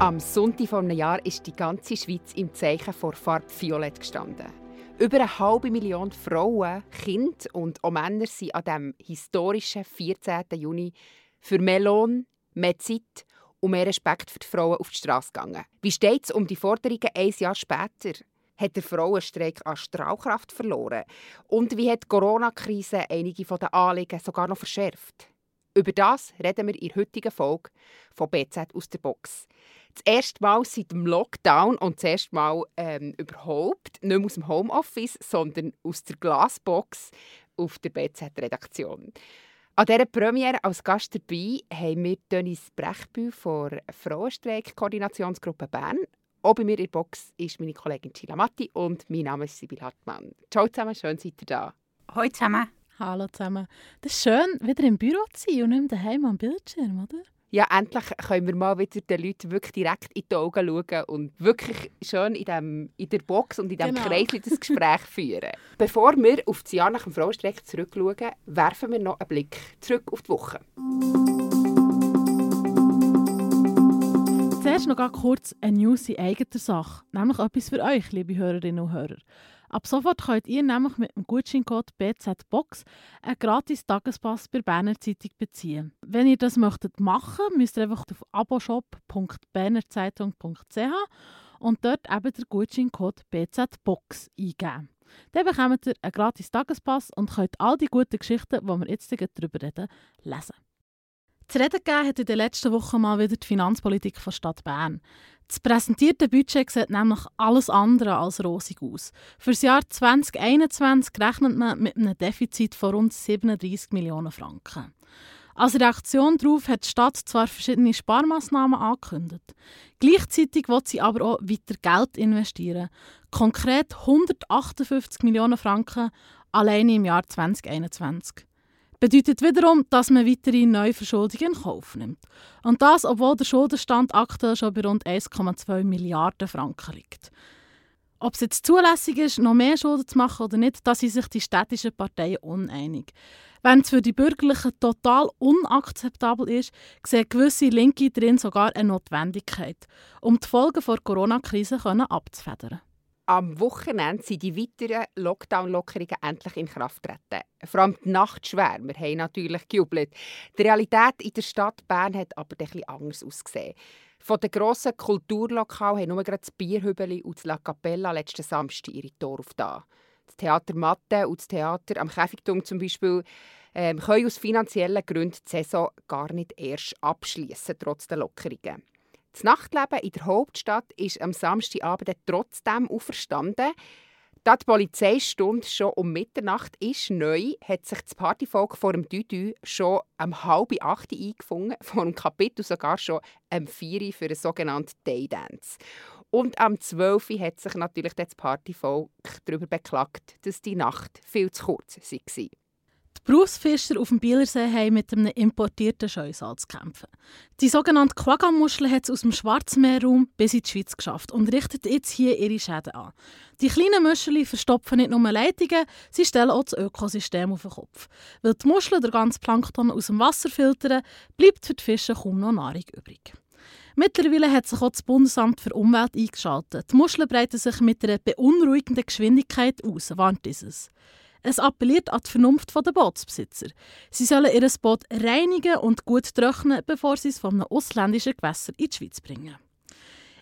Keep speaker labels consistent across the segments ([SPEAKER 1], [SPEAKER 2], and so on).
[SPEAKER 1] Am Sonntag vor einem Jahr ist die ganze Schweiz im Zeichen vor Farbe Violett gestanden. Über eine halbe Million Frauen, Kinder und auch Männer sind an dem historischen 14. Juni für mehr Lohn, mehr Zeit und mehr Respekt für die Frauen auf die Straße gegangen. Wie steht es um die Forderungen ein Jahr später? Hat der Frauenstreik an Strahlkraft verloren? Und wie hat die Corona-Krise einige der Anliegen sogar noch verschärft? Über das reden wir in der heutigen Folge von BZ aus der Box. Das erste Mal seit dem Lockdown und das erste Mal ähm, überhaupt nicht mehr aus dem Homeoffice, sondern aus der Glasbox auf der BZ-Redaktion. An dieser Premiere als Gast dabei haben wir Dennis Brechbühl von der Frauenstreik-Koordinationsgruppe Bern. Auch bei mir in der Box ist meine Kollegin Gila Matti und mein Name ist Sibyl Hartmann. Ciao zusammen, schön seid ihr da.
[SPEAKER 2] Hallo zusammen.
[SPEAKER 3] Hallo zusammen. Das ist schön, wieder im Büro zu sein und nicht daheim am Bildschirm, oder?
[SPEAKER 1] ja, endlich können wir mal wieder den Leuten wirklich direkt in die Augen schauen und wirklich schön in, dem, in der Box und in diesem genau. Kreis das Gespräch führen. Bevor wir auf das Jahr nach dem Frauenstreik zurückschauen, werfen wir noch einen Blick zurück auf die Woche.
[SPEAKER 3] Zuerst noch kurz eine News in eigener Sache, nämlich etwas für euch, liebe Hörerinnen und Hörer. Ab sofort könnt ihr nämlich mit dem Gutscheincode BZBOX einen gratis Tagespass bei Berner Zeitung beziehen. Wenn ihr das möchtet machen, müsst ihr einfach auf aboshop.bernerzeitung.ch und dort eben den Gutscheincode BZBOX eingeben. Dann bekommt ihr einen gratis Tagespass und könnt all die guten Geschichten, die wir jetzt darüber reden, lesen. Zu reden gegeben hat in den letzten Wochen mal wieder die Finanzpolitik von Stadt Bern. Das präsentierte Budget sieht nämlich alles andere als rosig aus. Für das Jahr 2021 rechnet man mit einem Defizit von rund 37 Millionen Franken. Als Reaktion darauf hat die Stadt zwar verschiedene Sparmaßnahmen angekündigt. Gleichzeitig will sie aber auch weiter Geld investieren. Konkret 158 Millionen Franken alleine im Jahr 2021 bedeutet wiederum, dass man weitere Neuverschuldungen in Kauf nimmt. Und das, obwohl der Schuldenstand aktuell schon bei rund 1,2 Milliarden Franken liegt. Ob es jetzt zulässig ist, noch mehr Schulden zu machen oder nicht, da sind sich die städtischen Parteien uneinig. Wenn es für die Bürgerlichen total unakzeptabel ist, sehen gewisse Linke darin sogar eine Notwendigkeit, um die Folgen der Corona-Krise abzufedern.
[SPEAKER 1] Am Wochenende sind die weiteren Lockdown-Lockerungen endlich in Kraft getreten. Vor allem die Nachtschwärmer haben natürlich gejubelt. Die Realität in der Stadt Bern hat aber etwas anders ausgesehen. Von den grossen Kulturlokalen haben nur gerade das Bierhübeli und das La Capella letzten Samstag ihre Tore aufgetan. Das Theater Matte und das Theater am Käfigturm zum Beispiel ähm, können aus finanziellen Gründen die Saison gar nicht erst abschließen, trotz der Lockerungen. Das Nachtleben in der Hauptstadt ist am Samstagabend trotzdem auferstanden. Da die Polizeistunde schon um Mitternacht ist neu, hat sich das Partyvolk vor dem Düdü schon um halb acht eingefunden, vor dem Kapitel sogar schon um vier für einen sogenannten Daydance. Und am 12. hat sich natürlich das Partyvolk darüber beklagt, dass die Nacht viel zu kurz war.
[SPEAKER 3] Die Berufsfischer auf dem Bielersee haben mit einem importierten Scheusal zu kämpfen. Die sogenannte Quagga-Muschel hat es aus dem Schwarzmeerraum bis in die Schweiz geschafft und richtet jetzt hier ihre Schäden an. Die kleinen Muscheln verstopfen nicht nur Leitungen, sie stellen auch das Ökosystem auf den Kopf. Weil die Muscheln der ganze Plankton aus dem Wasser filtern, bleibt für die Fische kaum noch Nahrung übrig. Mittlerweile hat sich auch das Bundesamt für Umwelt eingeschaltet. Die Muscheln breiten sich mit einer beunruhigenden Geschwindigkeit aus, warnt dieses. Es appelliert an die Vernunft der Bootsbesitzer. Sie sollen ihr Boot reinigen und gut trocknen, bevor sie es von einem ausländischen Gewässer in die Schweiz bringen.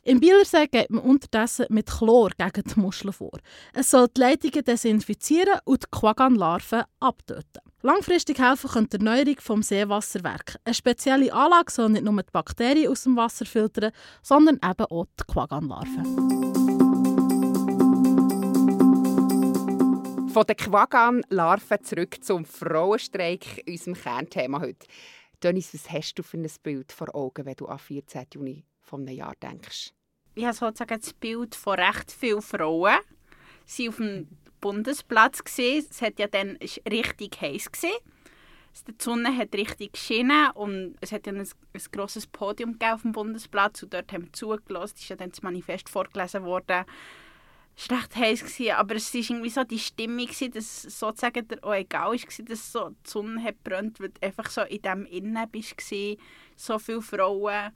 [SPEAKER 3] Im Bielersee geht man unterdessen mit Chlor gegen die Muscheln vor. Es soll die Leitungen desinfizieren und die Quaggan-Larven abtöten. Langfristig helfen könnte die Erneuerung des Seewasserwerks. Eine spezielle Anlage soll nicht nur die Bakterien aus dem Wasser filtern, sondern eben auch die Quaggan-Larven.
[SPEAKER 1] Von den Quaggan-Larven zurück zum Frauenstreik, unserem Kernthema heute. Dennis, was hast du für ein Bild vor Augen, wenn du an 14. Juni von einem Jahr denkst?
[SPEAKER 2] Ich habe sozusagen das Bild von recht vielen Frauen. Sie auf dem Bundesplatz. Es hat ja dann richtig heiß Die Sonne hat richtig geschienen und es hat ein, ein grosses Podium auf dem Bundesplatz und dort haben wir zugelassen. Es ist ja dann das Manifest vorgelesen worden es war recht heiß, gewesen, aber es war irgendwie so die Stimmung, gewesen, dass sozusagen dir auch egal war, dass so die Sonne hat brennt, weil du einfach so in diesem Innen gewesen, so viele Frauen.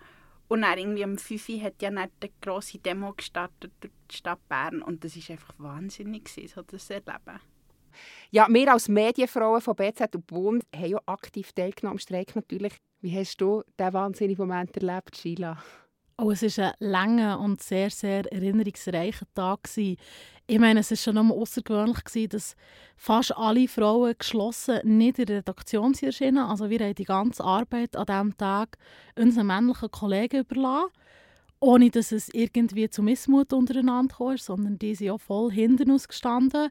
[SPEAKER 2] Und dann irgendwie um 5 Uhr hat ja eine grosse Demo gestartet durch die Stadt Bern und das war einfach wahnsinnig, so das Erleben.
[SPEAKER 1] Ja, wir als Medienfrauen von BZ und Bund haben ja aktiv teilgenommen am Streik natürlich. Wie hast du diesen wahnsinnigen Moment erlebt, Sheila?
[SPEAKER 3] Oh, es war ein langer und sehr, sehr erinnerungsreicher Tag. Ich meine, es war schon einmal außergewöhnlich, dass fast alle Frauen geschlossen nicht in der Redaktion erschienen. Also wir haben die ganze Arbeit an diesem Tag unseren männlichen Kollegen überlassen ohne dass es irgendwie zu Missmut untereinander kam, sondern die sind auch voll hinten uns gestanden.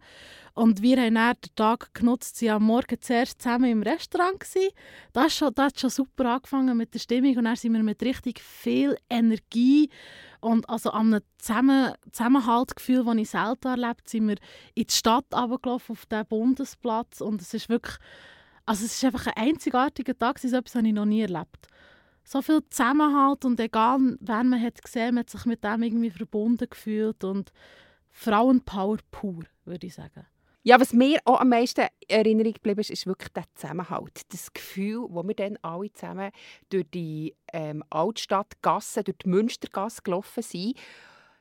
[SPEAKER 3] Und wir haben dann den Tag genutzt, sie am Morgen zuerst zusammen im Restaurant gewesen. Das, schon, hat schon super angefangen mit der Stimmung und dann sind wir mit richtig viel Energie und also an einem Zusammen Zusammenhaltgefühl, das ich selten erlebt sind wir in die Stadt runtergelaufen, auf den Bundesplatz und es ist wirklich, also es ist einfach ein einzigartiger Tag, so etwas habe ich noch nie erlebt so viel Zusammenhalt und egal, wer man hat gesehen, man hat sich mit dem irgendwie verbunden gefühlt und Frauenpower pur, würde ich sagen.
[SPEAKER 1] Ja, was mir auch am meisten in Erinnerung geblieben ist, ist wirklich der Zusammenhalt. Das Gefühl, wo wir dann alle zusammen durch die ähm, Altstadtgasse, durch die Münstergasse gelaufen sind.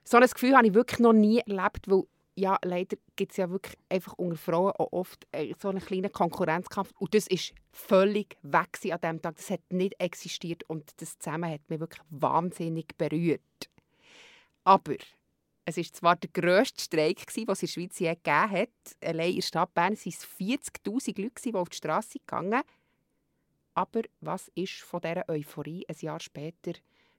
[SPEAKER 1] So ein Gefühl habe ich wirklich noch nie erlebt, weil ja, leider gibt es ja wirklich einfach unter Frauen auch oft äh, so einen kleinen Konkurrenzkampf. Und das ist völlig weg an diesem Tag. Das hat nicht existiert und das zusammen hat mich wirklich wahnsinnig berührt. Aber es war zwar der grösste Streik, den es in der Schweiz je gegeben hat. Allein in der Stadt Bern waren es 40'000 Leute, die auf die Straße gegangen Aber was ist von dieser Euphorie ein Jahr später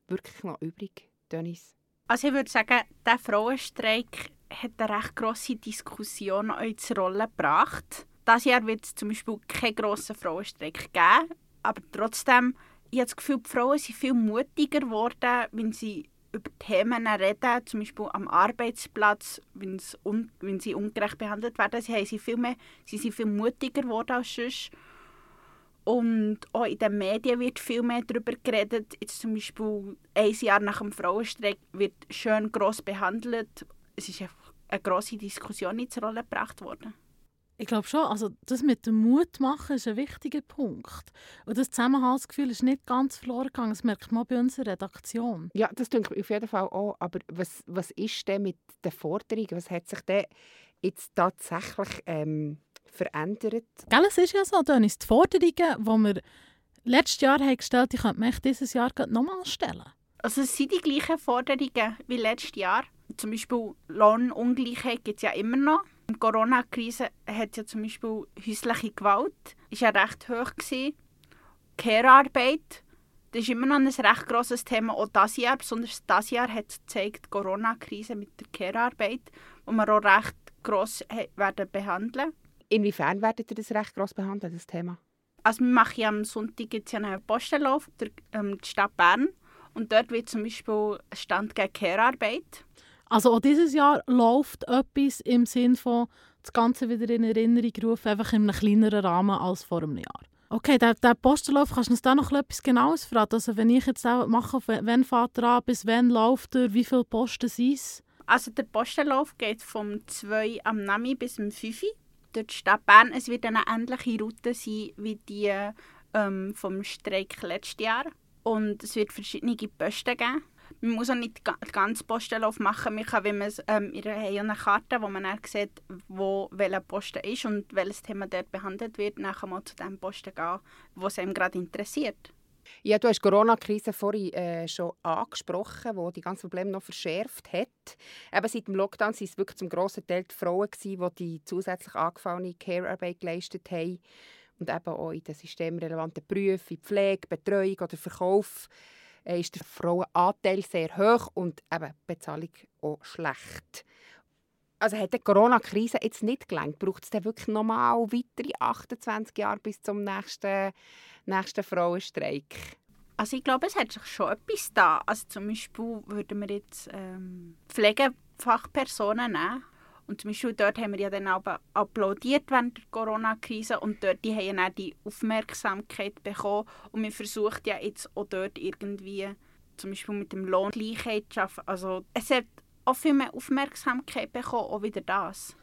[SPEAKER 1] wirklich noch übrig, Dennis?
[SPEAKER 2] Also ich würde sagen, der Frauenstreik hat eine recht grosse Diskussion ins Rollen gebracht. Dieses Jahr wird es zum Beispiel keinen grossen Frauenstreik geben, aber trotzdem, ich habe das Gefühl, die Frauen sind viel mutiger geworden, wenn sie über Themen reden, zum Beispiel am Arbeitsplatz, wenn, un wenn sie ungerecht behandelt werden. Sie, haben sie, viel mehr, sie sind viel mutiger geworden als sonst. Und auch in den Medien wird viel mehr darüber geredet. Jetzt zum Beispiel ein Jahr nach dem Frauenstreik wird schön gross behandelt. Es ist einfach eine grosse Diskussion ins Rollen gebracht worden.
[SPEAKER 3] Ich glaube schon, also das mit dem Mut machen ist ein wichtiger Punkt. Und das Zusammenhaltsgefühl ist nicht ganz verloren gegangen. Das merkt man bei unserer Redaktion.
[SPEAKER 1] Ja, das denke ich auf jeden Fall auch. Aber was, was ist denn mit den Forderungen? Was hat sich denn jetzt tatsächlich ähm, verändert?
[SPEAKER 3] Gell, es ist ja so, Dennis, die Forderungen, die wir letztes Jahr haben gestellt haben, die könnte man dieses Jahr nochmal stellen.
[SPEAKER 2] Also es sind die gleichen Forderungen wie letztes Jahr zum Beispiel Lohnungleichheit gibt es ja immer noch. Die Corona-Krise hat ja zum Beispiel häusliche Gewalt, ist ja recht hoch gewesen. Care-Arbeit, das ist immer noch ein recht grosses Thema, auch dieses Jahr. Besonders dieses Jahr hat gezeigt, die Corona-Krise mit der Care-Arbeit, wo wir auch recht gross werden behandeln.
[SPEAKER 1] Inwiefern werdet ihr das recht gross behandeln, das Thema?
[SPEAKER 2] Also wir machen ja am Sonntag jetzt einen Postenlauf der ähm, die Stadt Bern und dort wird zum Beispiel ein Stand gegen Care-Arbeit
[SPEAKER 3] also auch dieses Jahr läuft etwas im Sinn von das Ganze wieder in Erinnerung rufen, einfach in einem kleineren Rahmen als vor einem Jahr. Okay, der, der Postenlauf, kannst du uns da noch etwas Genaues verraten? Also wenn ich jetzt auch mache, wann fährt er an, bis wann läuft er, wie viele Posten sind es?
[SPEAKER 2] Also der Postenlauf geht vom 2 am Nami bis zum 5 durch die Stadt Bern. Es wird eine ähnliche Route sein wie die ähm, vom Streik letztes Jahr. Und es wird verschiedene Posten geben man muss auch nicht ganz Postenlauf machen. Man kann, wenn man ähm, haben eine Karte, wo man dann sieht, wo welcher Posten ist und welches Thema dort behandelt wird, nachher mal zu dem Posten gehen, wo es einem gerade interessiert.
[SPEAKER 1] Ja, du hast die Corona-Krise vorhin äh, schon angesprochen, die die ganzen Probleme noch verschärft hat. Eben seit dem Lockdown waren es wirklich zum grossen Teil die Frauen, gewesen, die die zusätzlich angefallene Care-Arbeit geleistet haben und eben auch in den systemrelevanten Berufen, Pflege, Betreuung oder Verkauf ist der Frauenanteil sehr hoch und eben Bezahlung auch schlecht. Also hat die Corona-Krise jetzt nicht gelangt? Braucht es dann wirklich nochmal weitere 28 Jahre bis zum nächsten, nächsten Frauenstreik?
[SPEAKER 2] Also ich glaube, es hat sich schon etwas da. Also zum Beispiel würden wir jetzt ähm, Pflegefachpersonen nehmen und zum Beispiel dort haben wir ja dann auch applaudiert während der Corona-Krise und dort die haben dann die Aufmerksamkeit bekommen und wir versuchen ja jetzt auch dort irgendwie zum Beispiel mit dem Lohngleichheit zu arbeiten. Also es hat auch viel mehr Aufmerksamkeit bekommen, auch wieder das.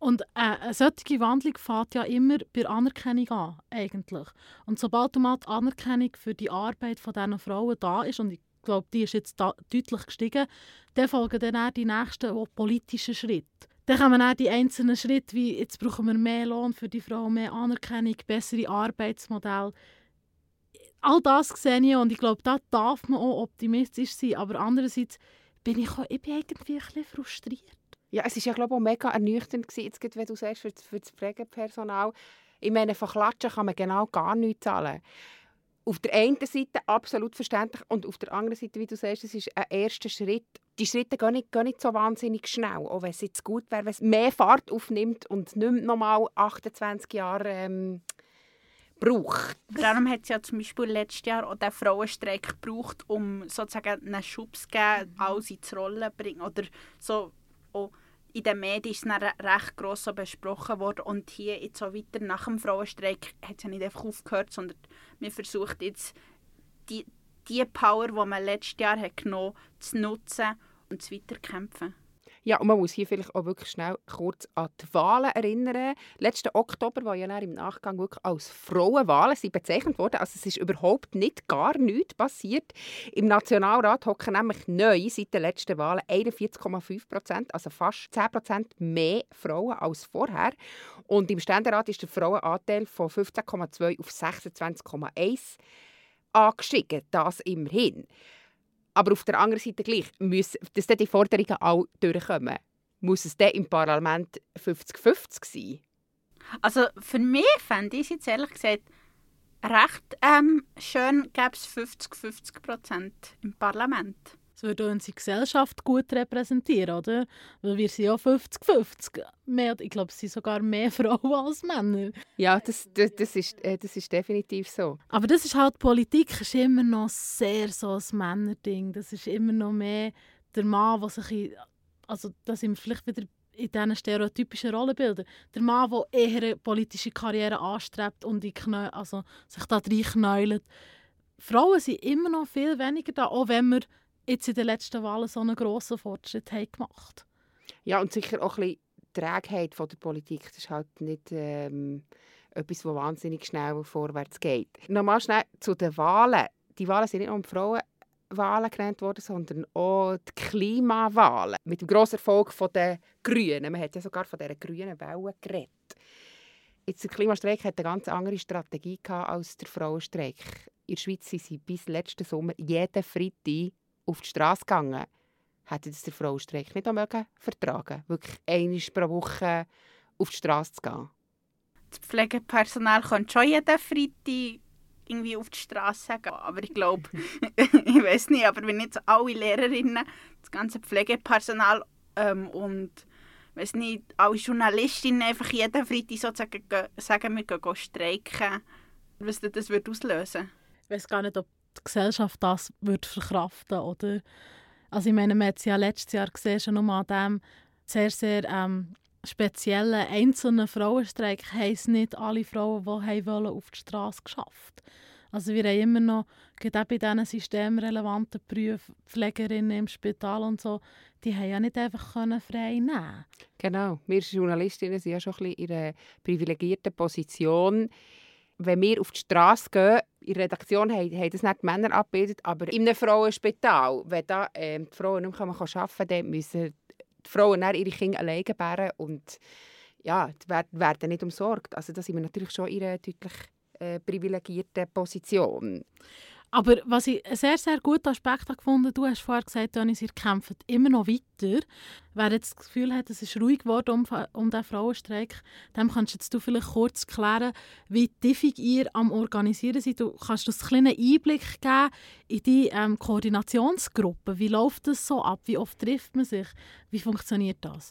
[SPEAKER 3] Und äh, eine solche Wandlung fängt ja immer bei Anerkennung an, eigentlich. Und sobald mal die Anerkennung für die Arbeit von diesen Frauen da ist, und ich glaube, die ist jetzt da deutlich gestiegen. Dann folgen dann auch die nächsten politischen Schritte. Dann kommen auch die einzelnen Schritte, wie jetzt brauchen wir mehr Lohn für die Frau, mehr Anerkennung, bessere Arbeitsmodelle. All das sehe ich und ich glaube, da darf man auch optimistisch sein. Aber andererseits bin ich, auch, ich bin irgendwie ein bisschen frustriert.
[SPEAKER 1] Ja, es war ja glaube ich, auch mega ernüchternd, jetzt, wenn du sagst, für, für das Pflegepersonal. Ich meine, von Klatschen kann man genau gar nichts zahlen. Auf der einen Seite absolut verständlich und auf der anderen Seite, wie du sagst, es ist ein erster Schritt. Die Schritte gehen nicht, gehen nicht so wahnsinnig schnell, auch wenn es jetzt gut wäre, wenn es mehr Fahrt aufnimmt und nicht nochmal 28 Jahre ähm, braucht.
[SPEAKER 2] Darum hat es ja zum Beispiel letztes Jahr auch den Frauenstreik gebraucht, um sozusagen einen Schubs zu geben, mhm. alles ins Rollen zu bringen. Oder so auch in den Medien ist es recht gross besprochen worden. Und hier jetzt so weiter nach dem Frauenstreik hat es ja nicht einfach aufgehört, sondern man versucht jetzt die, die Power, die man letztes Jahr hat genommen hat, zu nutzen und zu weiterkämpfen.
[SPEAKER 1] Ja, und man muss hier vielleicht auch wirklich schnell kurz an die Wahlen erinnern. Letzten Oktober war ja im Nachgang wirklich als Frauenwahlen sie bezeichnet worden. Also es ist überhaupt nicht gar nichts passiert. Im Nationalrat hocken nämlich neu seit den letzten Wahlen 41,5 Prozent, also fast 10 Prozent mehr Frauen als vorher. Und im Ständerat ist der Frauenanteil von 15,2 auf 26,1 angestiegen. Das immerhin. Aber auf der anderen Seite gleich, muss, dass die Forderungen auch durchkommen, muss es dann im Parlament 50-50 sein?
[SPEAKER 2] Also für mich fände ich es jetzt ehrlich gesagt recht ähm, schön, gäbe es 50-50 Prozent im Parlament.
[SPEAKER 3] Würde unsere Gesellschaft gut repräsentieren, oder? Weil wir sind ja 50-50. Ich glaube, es sind sogar mehr Frauen als Männer.
[SPEAKER 1] Ja, das, das, das, ist, äh, das ist definitiv so.
[SPEAKER 3] Aber das ist halt, Politik ist immer noch sehr so ein Männerding. Das ist immer noch mehr der Mann, der sich... In, also da sind wir vielleicht wieder in diesen stereotypischen Rollenbildern. Der Mann, der eher eine politische Karriere anstrebt und Knö also sich da reinknäult. Frauen sind immer noch viel weniger da, auch wenn wir jetzt in den letzten Wahlen so einen grossen Fortschritt haben gemacht
[SPEAKER 1] Ja, und sicher auch ein bisschen Trägheit von der Politik. Das ist halt nicht ähm, etwas, das wahnsinnig schnell vorwärts geht. Nochmal schnell zu den Wahlen. Die Wahlen sind nicht nur um Frauenwahlen genannt worden, sondern auch die Klimawahlen. Mit dem grossen Erfolg der Grünen. Man hat ja sogar von dieser grünen Welle geredet. Jetzt, der Klimastreik hat eine ganz andere Strategie als der Frauenstreik. In der Schweiz sind sie bis letzten Sommer jeden Freitag auf die Straße gegangen, hätte das der Frauenstreik nicht mögen vertragen wirklich einmal pro Woche auf die Straße zu gehen.
[SPEAKER 2] Das Pflegepersonal könnte schon jeden Freitag irgendwie auf die Straße gehen. Aber ich glaube, ich weiß nicht, aber wenn jetzt alle Lehrerinnen, das ganze Pflegepersonal ähm, und weiß nicht, alle Journalistinnen einfach jeden Freitag sozusagen sagen, wir gehen streiken, was das würde auslösen
[SPEAKER 3] Ich weiß gar nicht, ob die Gesellschaft das würde verkraften oder? Also ich meine, man hat es ja letztes Jahr gesehen, schon nur an dem sehr, sehr ähm, speziellen einzelnen Frauenstreik haben nicht alle Frauen, die wollen, auf die Straße geschafft. Also wir haben immer noch, gerade bei diesen systemrelevanten Berufen, Pflegerinnen im Spital und so, die haben ja nicht einfach frei nehmen.
[SPEAKER 1] Genau, wir Journalistinnen sind ja schon ein bisschen in einer privilegierten Position. Wenn wir auf die Straße gehen, in der Redaktion haben, das nicht die Männer abgebildet, aber in einem Frauenspital, wenn da äh, die Frauen nicht mehr arbeiten können, dann müssen die Frauen dann ihre Kinder alleine gebären und ja, die werden, werden nicht umsorgt. Also da sind wir natürlich schon in einer deutlich äh, privilegierten Position.
[SPEAKER 3] Aber was ich einen sehr, sehr guten Aspekt gefunden du hast vorher gesagt, Dennis, ihr kämpft immer noch weiter. Wer jetzt das Gefühl hat, es ist ruhig geworden um, um den Frauenstreik, dem kannst jetzt du vielleicht kurz klären, wie tiefig ihr am Organisieren seid. Du kannst uns einen kleinen Einblick geben in die ähm, Koordinationsgruppe. Wie läuft das so ab? Wie oft trifft man sich? Wie funktioniert das?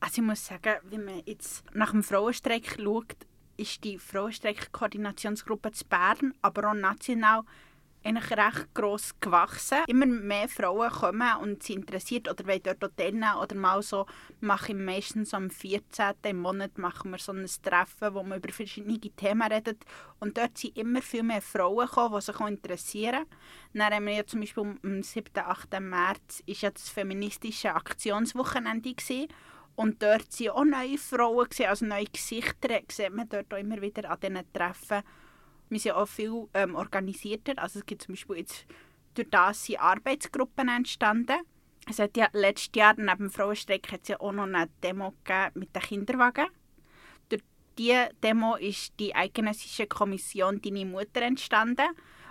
[SPEAKER 2] Also ich muss sagen, wenn man jetzt nach dem Frauenstreik schaut, ist die Frauenstreik-Koordinationsgruppe zu Bern, aber auch national eigentlich recht gross gewachsen. Immer mehr Frauen kommen und sind interessiert oder wollen dort teilnehmen oder mal so, mache ich meistens am 14. im Monat machen wir so ein Treffen, wo man über verschiedene Themen redet und dort sind immer viel mehr Frauen gekommen, die sich auch interessieren. Dann haben wir ja zum Beispiel am 7. 8. März ist ja das feministische Aktionswochenende gewesen. Und dort waren auch neue Frauen, also neue Gesichter, sieht man dort auch immer wieder an diesen Treffen wir sind auch viel ähm, organisierter. Also es gibt zum Beispiel jetzt durch das sind Arbeitsgruppen entstanden. Es hat ja letztes Jahr neben dem Frauenstreik hat es ja auch noch eine Demo mit den Kinderwagen. Durch diese Demo ist die Eidgenössische Kommission «Deine Mutter» entstanden,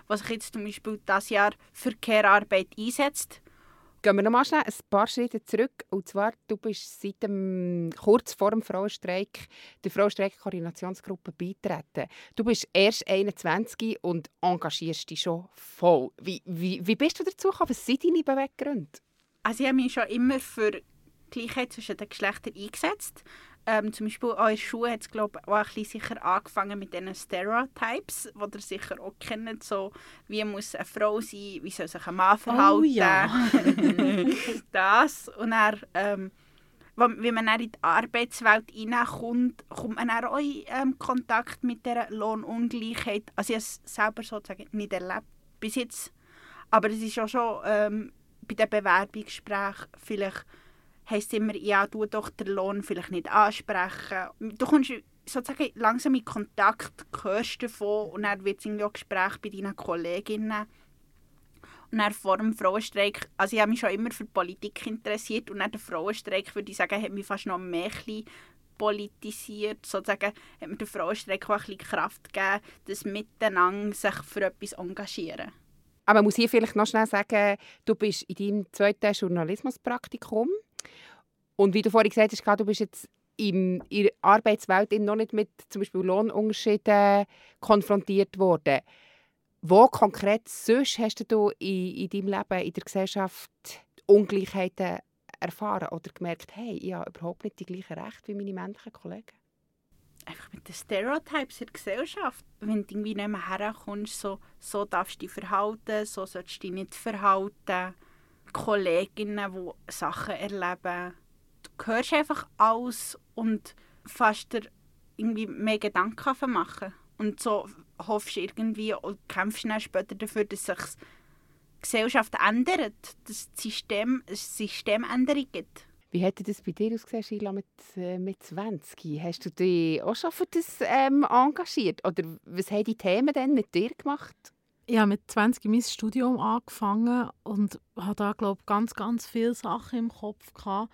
[SPEAKER 2] was sich jetzt zum Beispiel dieses Jahr für Care-Arbeit einsetzt
[SPEAKER 1] Gehen wir noch mal schnell ein paar Schritte zurück. Und zwar, du bist seit dem, kurz vor dem Frauenstreik der Frauenstreik-Koordinationsgruppe beitreten. Du bist erst 21 und engagierst dich schon voll. Wie, wie, wie bist du dazu gekommen? Was sind deine Beweggründe?
[SPEAKER 2] Also ich habe mich schon immer für Gleichheit zwischen den Geschlechtern eingesetzt. Ähm, zum Beispiel der Schule hat es glaube ich, auch ein bisschen sicher angefangen mit diesen Stereotypes, die ihr sicher auch kennt, so wie muss eine Frau sein, wie soll sich ein Mann verhalten. Oh,
[SPEAKER 3] ja.
[SPEAKER 2] das. Und dann, ähm, wenn man dann in die Arbeitswelt hineinkommt, kommt man dann auch in ähm, Kontakt mit der Lohnungleichheit. Also ich habe es selber sozusagen nicht erlebt bis jetzt, aber es ist auch schon ähm, bei den Bewerbungsgesprächen vielleicht heisst immer, ja, du doch den Lohn vielleicht nicht ansprechen. Du kommst sozusagen langsam in Kontakt, hörst davon und dann wird es auch Gespräch bei deinen Kolleginnen. Und dann vor dem Frauenstreik, also ich habe mich schon immer für Politik interessiert und dann der Frauenstreik, würde ich sagen, hat mich fast noch mehr politisiert. Sozusagen hat mir der Frauenstreik auch ein Kraft gegeben, das Miteinander sich für etwas engagieren.
[SPEAKER 1] Aber man muss hier vielleicht noch schnell sagen, du bist in deinem zweiten Journalismuspraktikum und wie du vorhin gesagt hast, du bist jetzt in der Arbeitswelt noch nicht mit zum Beispiel Lohnunterschieden konfrontiert worden. Wo konkret sonst hast du in, in deinem Leben, in der Gesellschaft Ungleichheiten erfahren oder gemerkt, hey, ich habe überhaupt nicht die gleichen Rechte wie meine männlichen Kollegen?
[SPEAKER 2] Einfach mit den Stereotypes in der Gesellschaft. Wenn du irgendwie nicht mehr herkommst, so, so darfst du dich verhalten, so sollst du dich nicht verhalten. Kolleginnen, die Sachen erleben du hörst einfach alles und fast dir irgendwie mehr Gedanken machen. Und so hoffst du irgendwie und kämpfst dann später dafür, dass sich die Gesellschaft ändert, dass das System, eine Systemänderung gibt.
[SPEAKER 1] Wie hätte das bei dir ausgesehen, Sheila, mit, äh, mit 20? Hast du dich auch schon für das ähm, engagiert? Oder was haben die Themen denn mit dir gemacht?
[SPEAKER 3] Ich habe mit 20 mein Studium angefangen und hatte da, glaube ganz, ganz viele Sachen im Kopf. Gehabt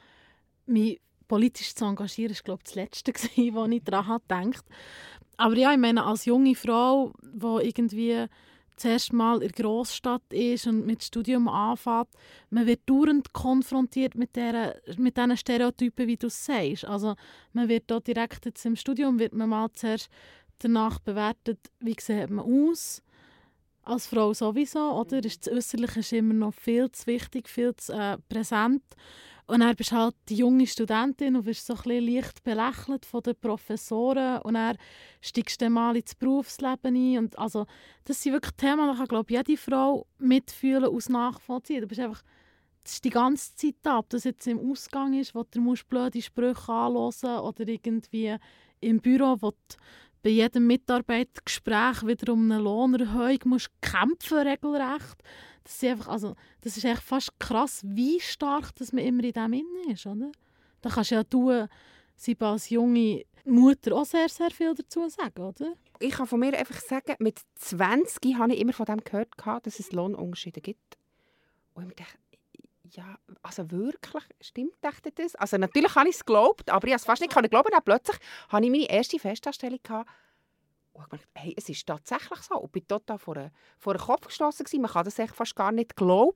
[SPEAKER 3] mich politisch zu engagieren, war glaube ich, das Letzte, wo ich daran gedacht Aber ja, ich meine, als junge Frau, die irgendwie zuerst mal in der Großstadt ist und mit Studium anfängt, man wird dauernd konfrontiert mit, der, mit diesen Stereotypen, wie du es sagst. Also man wird da direkt jetzt im Studium wird man mal zuerst danach bewertet, wie sieht man aus als Frau sowieso, oder? Das Äußerliche ist immer noch viel zu wichtig, viel zu äh, präsent. Und dann bist du halt die junge Studentin und wirst so ein bisschen leicht belächelt von den Professoren und dann steigst du dann mal ins Berufsleben ein. Und also, das sind wirklich Themen, kann, glaube jede Frau mitfühlen, aus nachvollziehen. Du bist einfach, das ist die ganze Zeit da, ob das jetzt im Ausgang ist, wo du musst blöde Sprüche anhören oder irgendwie im Büro, wo du bei jedem Mitarbeitergespräch wieder um eine Lohnerhöhung musst kämpfen regelrecht das, ist einfach, also, das ist echt fast krass, wie stark dass man immer in dem innen ist, oder? Da kannst ja du, sie als junge Mutter auch sehr, sehr viel dazu sagen, oder?
[SPEAKER 1] Ich kann von mir einfach sagen, mit 20 habe ich immer von dem gehört, dass es Lohnunterschiede gibt. Und ich dachte, ja, also wirklich, stimmt das? Also natürlich habe ich es geglaubt, aber ich habe es fast nicht glauben. Und plötzlich hatte ich meine erste Festanstellung gehabt, und ich dachte, hey, es ist tatsächlich so. Und ich war total vor den, vor den Kopf gestoßen. Man kann das echt fast gar nicht glauben.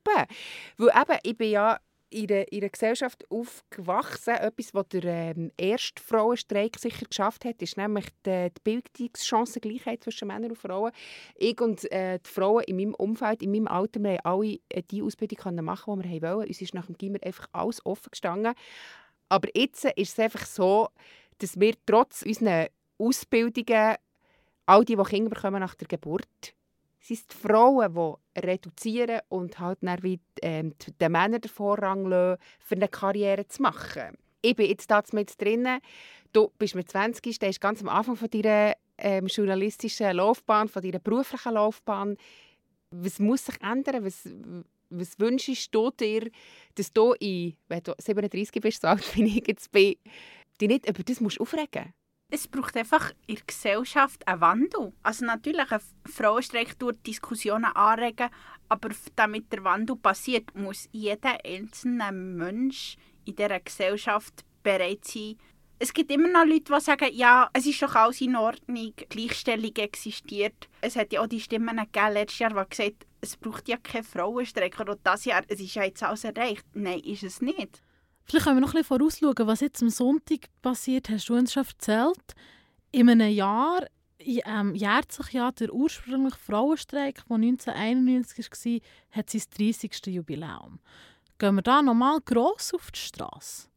[SPEAKER 1] Weil eben, ich bin ja in einer, in einer Gesellschaft aufgewachsen. Etwas, was der ähm, erste Frauenstreik sicher geschafft hat, ist nämlich die, die Bildungschancengleichheit zwischen Männern und Frauen. Ich und äh, die Frauen in meinem Umfeld, in meinem Alter, wir alle äh, die Ausbildung machen die wir wollten. Uns ist nach dem Gimmer einfach alles offen gestanden. Aber jetzt ist es einfach so, dass wir trotz unseren Ausbildungen all die, die Kinder bekommen nach der Geburt, sind die Frauen, die reduzieren und halt dann wie ähm, den Männern den Vorrang lassen, für eine Karriere zu machen. Ich bin jetzt da mit drinnen. Du bist mit 20, stehst ganz am Anfang von deiner ähm, journalistischen Laufbahn, von deiner beruflichen Laufbahn. Was muss sich ändern? Was, was wünschst du dir, dass du, in, wenn du 37 bist, so alt wie ich jetzt bin, dich nicht über das musst aufregen
[SPEAKER 2] es braucht einfach in der Gesellschaft einen Wandel. Also natürlich, ein Frauenstreik tut Diskussionen anregen, aber damit der Wandel passiert, muss jeder einzelne Mensch in dieser Gesellschaft bereit sein. Es gibt immer noch Leute, die sagen, ja, es ist doch alles in Ordnung, Gleichstellung existiert. Es hat ja auch die Stimmen gegeben, letztes Jahr, die gesagt es braucht ja keine Frauenstreik. Oder das Jahr, es ist ja jetzt alles erreicht. Nein, ist es nicht.
[SPEAKER 3] Vielleicht können wir noch ein bisschen vorausschauen, was jetzt am Sonntag passiert, hast du uns schon erzählt. In einem Jahr ähm, jährt sich ja der ursprüngliche Frauenstreik, der 1991 war, hat sein 30. Jubiläum. Gehen wir da nochmal gross auf die Straße?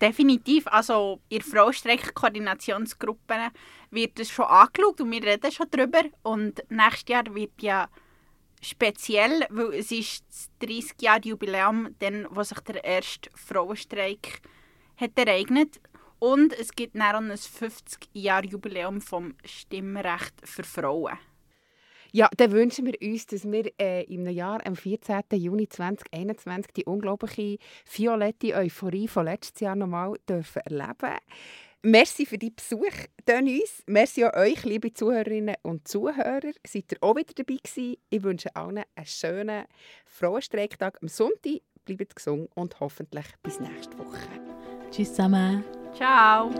[SPEAKER 2] Definitiv. Also in Frauenstreik-Koordinationsgruppen wird das schon angeschaut und wir reden schon darüber. Und nächstes Jahr wird ja speziell, weil es ist das 30 Jahre Jubiläum, dann, wo sich der erste Frauenstreik hat ereignet und es gibt dann ein 50 Jahre Jubiläum vom Stimmrecht für Frauen.
[SPEAKER 1] Ja, dann wünschen wir uns, dass wir äh, im Jahr, am 14. Juni 2021, die unglaubliche violette Euphorie von letztes Jahr nochmal dürfen erleben dürfen. Merci für deinen Besuch, Denise. Merci an euch, liebe Zuhörerinnen und Zuhörer. Seid ihr auch wieder dabei gewesen? Ich wünsche allen einen schönen Frauenstreiktag am Sonntag. Bleibt gesund und hoffentlich bis nächste Woche.
[SPEAKER 3] Tschüss zusammen.
[SPEAKER 2] Ciao.